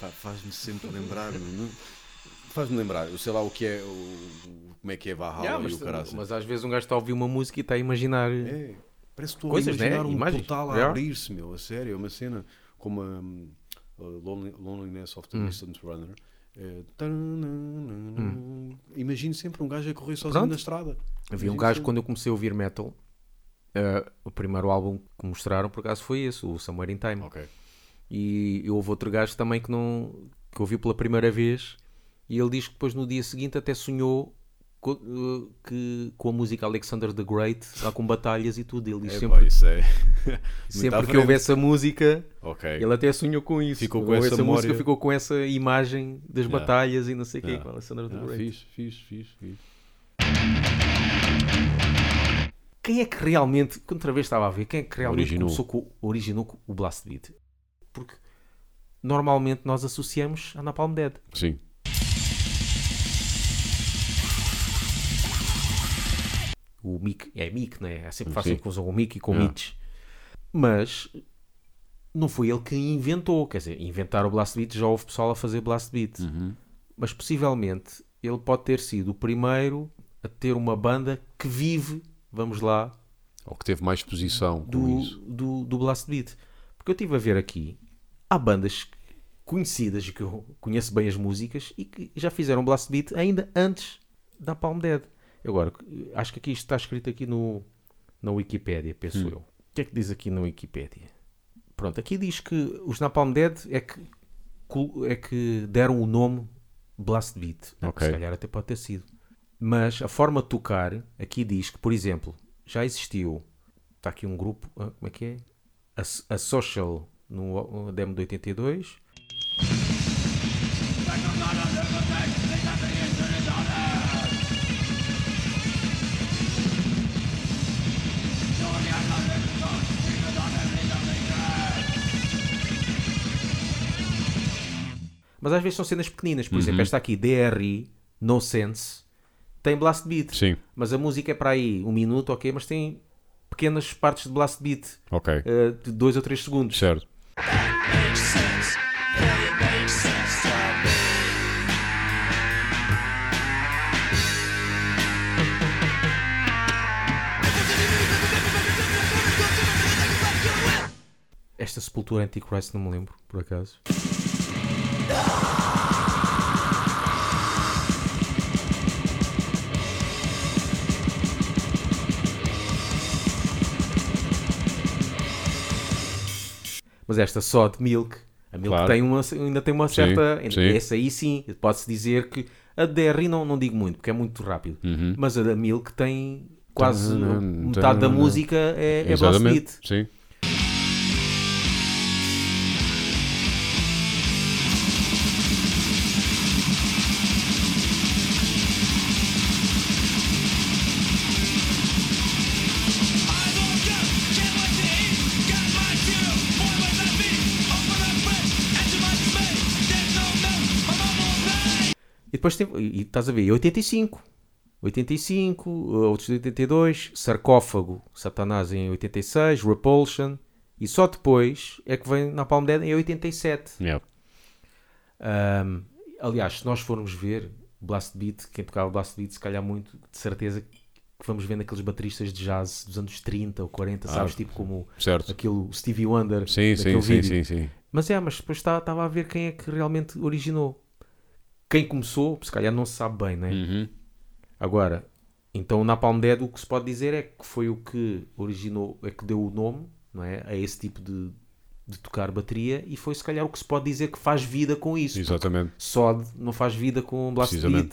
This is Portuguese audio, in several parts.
Pá, Faz-me sempre lembrar, não- faz-me lembrar, eu sei lá o que é, o, como é que é Valhalla Yeah, e o caraça. mas às vezes um gajo está a ouvir uma música e está a imaginar. É, parece que estou Coisas, a imaginar né? um Imagens. portal a abrir-se, meu, a sério, é uma cena como a, um, a Lonely- Loneliness of the Hum. Distance Runner. É, tananana. Imagino sempre um gajo a correr sozinho Pronto. na estrada. Havia um gajo, sempre. quando eu comecei a ouvir metal, eh, o primeiro álbum que mostraram, por acaso, foi esse, o Somewhere in Time. Ok. E houve outro gajo também que não que ouviu pela primeira vez e ele diz que depois no dia seguinte até sonhou co- eh, que, com a música Alexander the Great, lá com batalhas e tudo. Ele É, sempre, pá, isso é. sempre que houve essa música, Ok. ele até sonhou com isso. Ficou com Quando essa música, memória. ficou com essa imagem das Yeah. batalhas e não sei o quê, Yeah. com Alexander the Ah, Great. fixe, fixe, fixe. Quem é que realmente, que outra vez estava a ver, quem é que realmente Originou. começou com, originou com o Blast Beat? Porque normalmente nós associamos a Napalm Dead. Sim. O Mick, é Mick, né? É sempre fácil que usam o Mick e com o Yeah. Mitch. Mas não foi ele que inventou. Quer dizer, inventar o Blast Beat, já houve pessoal a fazer Blast Beat. Uhum. Mas possivelmente ele pode ter sido o primeiro a ter uma banda que vive, vamos lá, Ou que teve mais exposição com do, do, do Blast Beat. Porque eu estive a ver aqui, há bandas conhecidas que eu conheço bem as músicas e que já fizeram Blast Beat ainda antes da Palm Dead. Agora, acho que aqui isto está escrito aqui no, na Wikipédia, penso Hum. eu. O que é que diz aqui na Wikipédia? Pronto, aqui diz que os Napalm Dead é que, é que deram o nome Blast Beat. Ok. Se calhar até pode ter sido. Mas a forma de tocar, aqui diz que, por exemplo, já existiu. Está aqui um grupo, ah, como é que é? A, a Social no demo de 82. Mas às vezes são cenas pequeninas. Por exemplo, esta aqui, DRI, No Sense, tem blast beat. Sim, Mas a música é para aí um minuto, ok, mas tem pequenas partes de blast beat, ok. eh, de dois ou três segundos. Certo. Esta Sepultura Antichrist não me lembro, por acaso. Mas esta só de Milk, a Milk Claro. tem uma, ainda tem uma certa. sim. Essa aí sim, pode-se dizer que a DRI não, não digo muito, porque é muito rápido. Uhum. Mas a da Milk tem quase metade da música é, é. Sim. Depois tem, e, estás a ver, e 85. 85, uh, outros de 82, Sarcófago, Satanás em 86, Repulsion, e só depois é que vem na Palm Dead em 87. Yeah. Ahm, aliás, se nós formos ver Blast Beat, quem tocava Blast Beat, se calhar muito, de certeza que vamos ver naqueles bateristas de jazz dos anos 30 ou 40, sabes? Tipo como Certo. aquele Stevie Wonder Sim, sim, daquele sim, vídeo. sim, sim. Mas é, mas depois estava a ver quem é que realmente originou. Quem começou, se calhar não se sabe bem, né? Uhum. Agora, então o Napalm Dead o que se pode dizer é que foi o que originou, é que deu o nome não é, a esse tipo de, de tocar bateria e foi se calhar o que se pode dizer que faz vida com isso. Exatamente. Só de- não faz vida com Blast. Beat.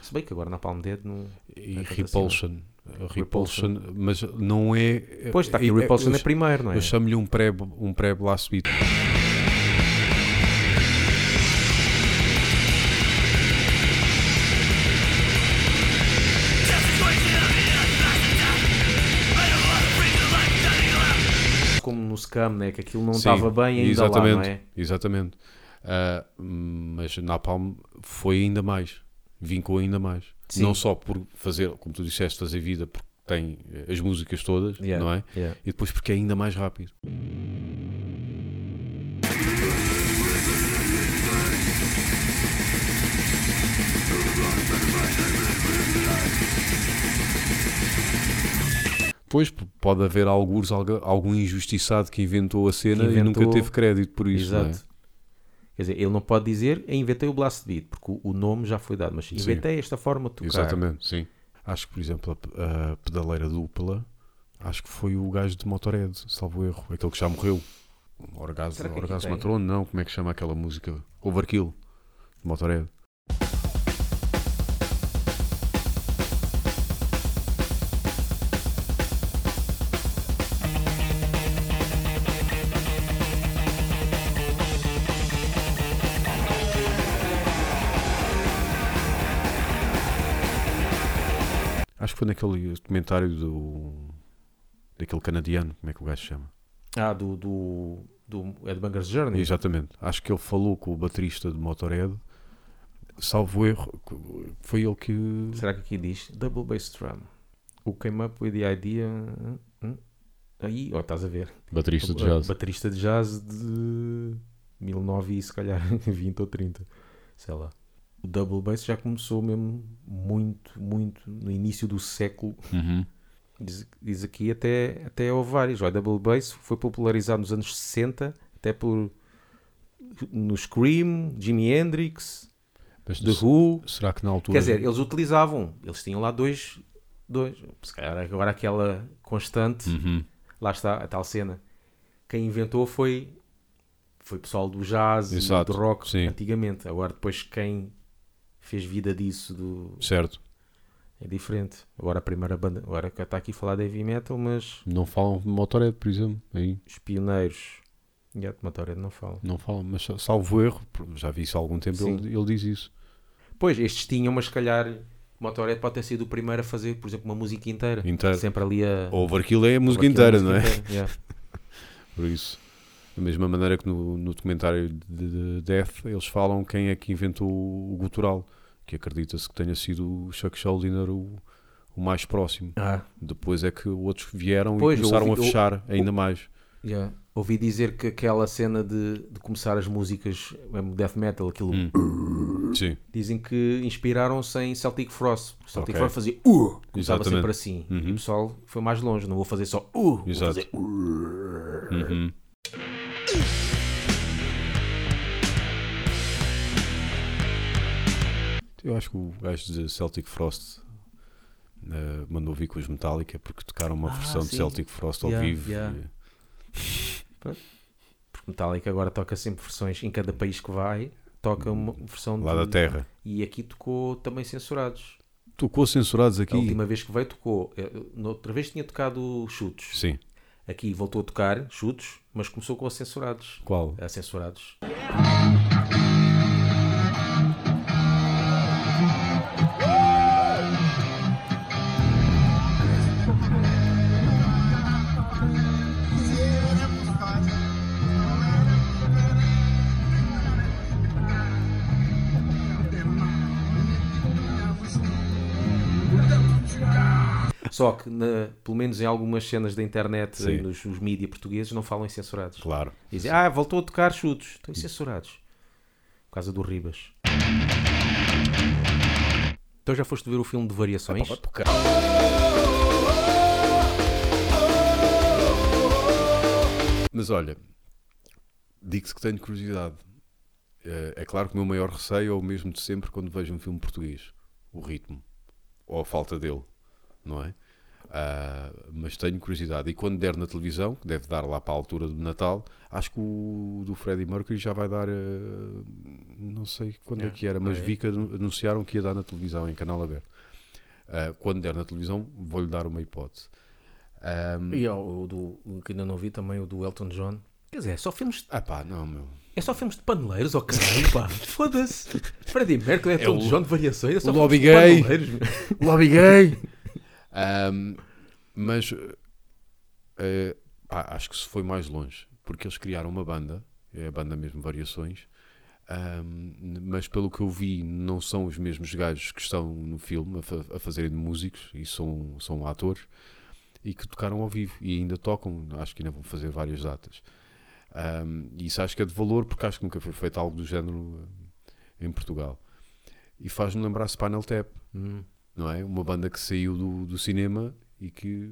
Se bem que agora Napalm Dead não. E não é Repulsion. assim, Repulsion, mas não é. Pois está aqui, o Repulsion eu, é primeiro, não é? Eu chamo-lhe um pré, um pré beat. Né? que aquilo não Sim, estava bem ainda exatamente, lá, não é? Exatamente. Ah, mas Napalm foi ainda mais. Vincou ainda mais. Sim. Não só por fazer, como tu disseste, fazer vida, porque tem eh, as músicas todas, Yeah, não é? yeah. E depois porque é ainda mais rápido. Pois pode haver alguns, algu- algum injustiçado que inventou a cena Que e nunca inventou- teve crédito por isso. não é? Exato. Quer dizer, ele não pode dizer "Eu inventei o blast beat, porque o- nome já foi dado, mas inventei esta forma de tocar. Exatamente, sim. Acho que, por exemplo, a, a pedaleira dupla, acho que foi o gajo de Motorhead, salvo erro, aquele que já morreu. Orgasmo, Orgasmo tem? Matrono, não, como é que chama aquela música? Overkill, de Motorhead. Documentário do daquele canadiano, como é que o gajo se chama? Ah, do, do, do Headbangers Journey. Exatamente. Acho que ele falou com o baterista de Motorhead, salvo erro, foi ele que. Será que aqui diz Double Bass Drum? Who came up with the idea? Hum, hum. Aí, ó, estás a ver. Baterista de O- jazz. Baterista de jazz de 1900 e se calhar 20 ou 30. Sei lá. O double bass já começou mesmo muito, muito no início do século. Uhum. Diz, diz aqui até, até houve vários. O double bass foi popularizado nos anos 60, até por no Scream, Jimi Hendrix, Mas The Who. será que na altura. Quer dizer, eles utilizavam, eles tinham lá dois, dois. Se calhar agora aquela constante, Uhum. lá está a tal cena. Quem inventou foi foi pessoal do jazz e Exato, do rock sim. antigamente. Agora depois quem fez vida disso do, Certo. é diferente. Agora a primeira banda, agora que está aqui a falar de heavy metal, mas Não falam de Motorhead, por exemplo. Aí. os pioneiros e a Motorhead não falam. Não falam, mas salvo erro, já vi isso há algum tempo, ele, ele diz isso. Pois, estes tinham, mas se calhar Motorhead pode ter sido o primeiro a fazer, por exemplo, uma música inteira. Inteira. Sempre ali a. Overkill é a música a inteira, música não é? inteira, yeah. Por isso. Da mesma maneira que no, no documentário de, de Death, eles falam quem é que inventou o gutural, que acredita-se que tenha sido o Chuck Schuldiner o, o mais próximo. Ah, Depois é que outros vieram Pois, e começaram ouvi- a fechar ainda mais. yeah. Ouvi dizer que aquela cena de, de começar as músicas, mesmo death metal, aquilo, Hum. Dizem que inspiraram-se em Celtic Frost. Celtic Ok. Frost fazia uh, começava Exatamente. sempre assim. E Uhum. o pessoal foi mais longe, não vou fazer só uh, vou Exato. fazer uh. Uhum. Eu acho que o gajo de Celtic Frost eh, mandou vir com os Metallica porque tocaram uma Ah, versão de sim. Celtic Frost ao Yeah, vivo. yeah. Porque Metallica agora toca sempre versões em cada país que vai, toca uma versão Lá de... da Terra. E aqui tocou também censurados. Tocou censurados aqui? A última vez que veio tocou, eh, noutra vez tinha tocado chutos. Sim. Aqui voltou a tocar chutos, mas começou com a censurados. Qual? A censurados. Só que, na- pelo menos em algumas cenas da internet Sim. e nos os mídias portugueses, não falam em censurados. Claro. Dizem, ah, voltou a tocar chutos. Estão censurados. Por causa do Ribas. Então já foste ver o filme de variações? Mas olha, digo-te que tenho curiosidade. Eh, É claro que o meu maior receio é o mesmo de sempre quando vejo um filme português: o ritmo ou a falta dele, não é? Ah, mas tenho curiosidade. E quando der na televisão, que deve dar lá para a altura do Natal, acho que o do Freddie Mercury já vai dar. eh, não sei quando é, É, que era, mas é. vi que anu- anunciaram que ia dar na televisão, em canal aberto. Ah, quando der na televisão, vou-lhe dar uma hipótese. Ah, E o do, que ainda não vi também, o do Elton John. Quer dizer, é só filmes, ah pá, não, meu. é só filmes de paneleiros, ó caralho, pá. Foda-se. Freddie Mercury, Elton o- John de variações, é só o lobby de gay. Lobby gay! Ahm, mas pá, acho que se foi mais longe, porque eles criaram uma banda, é a banda mesmo Variações, ahm, mas pelo que eu vi, não são os mesmos gajos que estão no filme a, fa- a fazerem de músicos e são, são atores e que tocaram ao vivo e ainda tocam, acho que ainda vão fazer várias datas. E isso acho que é de valor porque acho que nunca foi feito algo do género eh, em Portugal. E faz-me lembrar Spinal Tap, Hum. Não é? Uma banda que saiu do, do cinema e que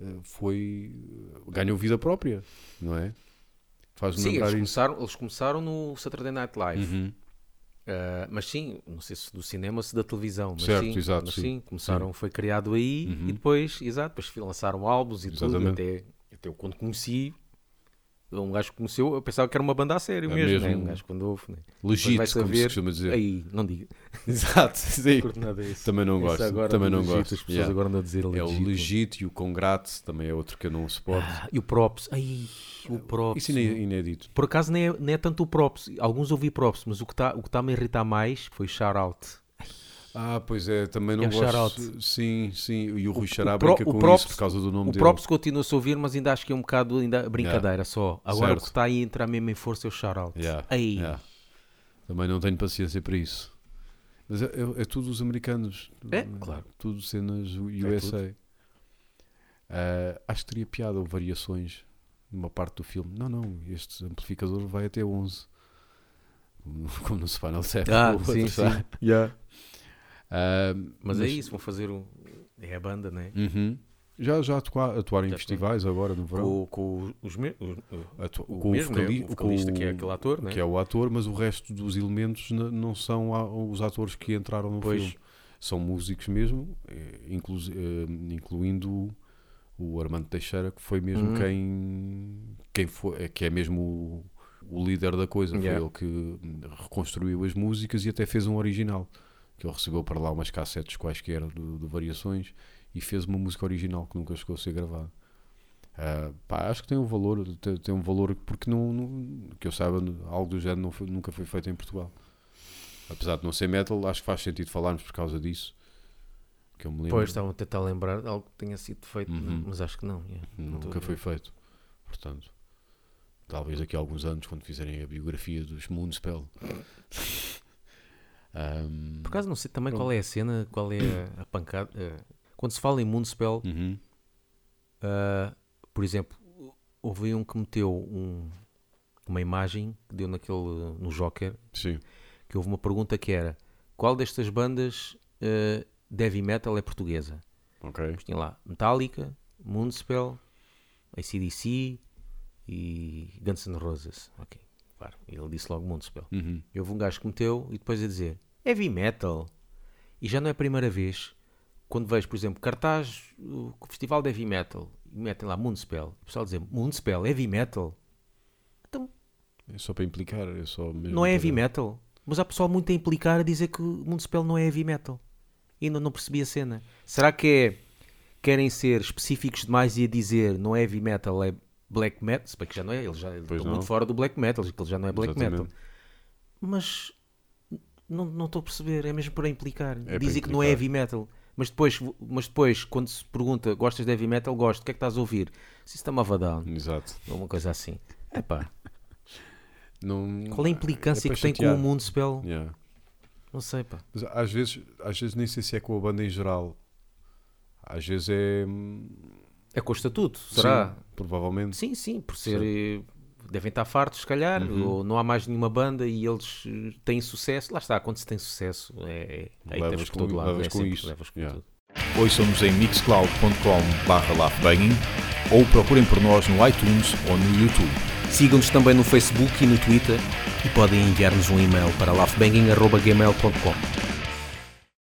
eh, foi ganhou vida própria, não é? Faz-me Sim, eles começaram, eles começaram no Saturday Night Live. Uhum. Uh, mas sim, não sei se do cinema ou se da televisão. Mas Certo, sim, exato, mas sim. sim, começaram, foi criado aí Uhum. e depois, exato, depois lançaram álbuns e tudo. Exatamente. Até, até eu quando conheci, um gajo que conheceu, eu pensava que era uma banda a sério É mesmo, né? mesmo. um gajo quando ouve. Né? Legit, vai como se saber. costuma dizer. Aí, não diga. Exato, sim. Também não gosto. Também não legit, gosto. As pessoas Yeah. agora andam a dizer É o legit. legit e o congrats também é outro que eu não suporto. Ah, e o props. Ai, o props. Isso é inédito. Por acaso nem é, é tanto o props. Alguns ouvi props, mas o que está tá a me irritar mais foi shout out. Ah, pois é, também não É gosto. shout-out. Sim, sim. E o Rui Xará o brinca o com props- isso por causa do nome O dele. props continua-se a ouvir, mas ainda acho que é um bocado ainda brincadeira só. Agora Certo. o que está aí a entrar mesmo em força é o shout out. Yeah, Aí. yeah. Também não tenho paciência para isso. Mas é, é- é tudo os americanos. É, claro. Tudo cenas USA. Ah, acho que teria piada ou variações numa parte do filme. Não, não. Este amplificador vai até 11. Como- no Spinal Tap. Ah, o outro sim, está. Ah, Mas é isso, vão fazer um. É a banda, né? Uhum. Já, já atuar, atuar em Já festivais agora no verão. Com, com os me... o, Atu- o com mesmo, né? vocali- o vocalista com que é o- aquele ator, né? que é o ator, mas o resto dos elementos não são os atores que entraram no Pois. filme. São músicos mesmo, eh, inclu- eh, incluindo o, o Armando Teixeira, que foi mesmo Uhum. quem, quem foi, eh, que é mesmo o, o líder da coisa. Yeah. Foi ele que reconstruiu as músicas e até fez um original. Que ele recebeu para lá umas cassetes quaisquer de, de variações e fez uma música original que nunca chegou a ser gravada. Ah, pá, acho que tem um valor, tem, tem um valor porque não, não- que eu saiba, algo do género foi- nunca foi feito em Portugal. Apesar de não ser metal, acho que faz sentido falarmos por causa disso. Que eu me lembro. Pois estavam a tentar lembrar de algo que tenha sido feito, Uhum. mas acho que não. yeah. Estou nunca foi feito. Portanto, talvez daqui a alguns anos, quando fizerem a biografia dos Moonspell. Ahm, Por acaso não sei também Pronto. qual é a cena, qual é a, a pancada. eh, quando se fala em Moonspell, uhum, Uh, por exemplo, houve um que meteu um- uma imagem que deu naquele no Joker, sim, que houve uma pergunta que era qual destas bandas uh, de heavy metal é portuguesa? ok. Tinha lá Metallica, Moonspell, ACDC e Guns N' Roses. Ok, ele disse logo Moonspell. Uhum, E houve um gajo que meteu e depois a dizer heavy metal. E já não é a primeira vez quando vejo, por exemplo, cartaz o festival de heavy metal e metem lá Moonspell. O pessoal dizer Moonspell, heavy metal. Então, É só para implicar, é só não é heavy para- metal. Mas há pessoal muito a implicar a dizer que Moonspell não é heavy metal. E ainda não percebi a cena. Será que é querem ser específicos demais e a dizer não é heavy metal, é black metal? Se bem que já não é, ele já estou não. muito fora do black metal, ele já não é black metal. Exatamente. Mas n- não estou a perceber, é mesmo para implicar. para Dizem que não é heavy metal. Mas depois, mas depois, quando se pergunta gostas de heavy metal, gosto, o que é que estás a ouvir? System of a Down, Exato. ou uma coisa assim. Epá, Não, qual é a implicância para que tem com chatear. o mundo spell? Yeah. Não sei, pá. Mas às vezes, às vezes nem sei se é com a banda em geral. Às vezes é. É com o estatuto, será? Sim, provavelmente. Sim, sim, por ser. eh, Devem estar fartos, se calhar, Uhum. ou não há mais nenhuma banda e eles eh, têm sucesso. Lá está, quando se tem sucesso, é, é Levas haters por com- todo lado. levas é com sempre- isso. levas com Yeah. tudo. Ouçam-nos em mixcloud.com laughbanging ou procurem por nós no iTunes ou no YouTube. Sigam-nos também no Facebook e no Twitter e podem enviar-nos um e-mail para laughbanging.gmail.com.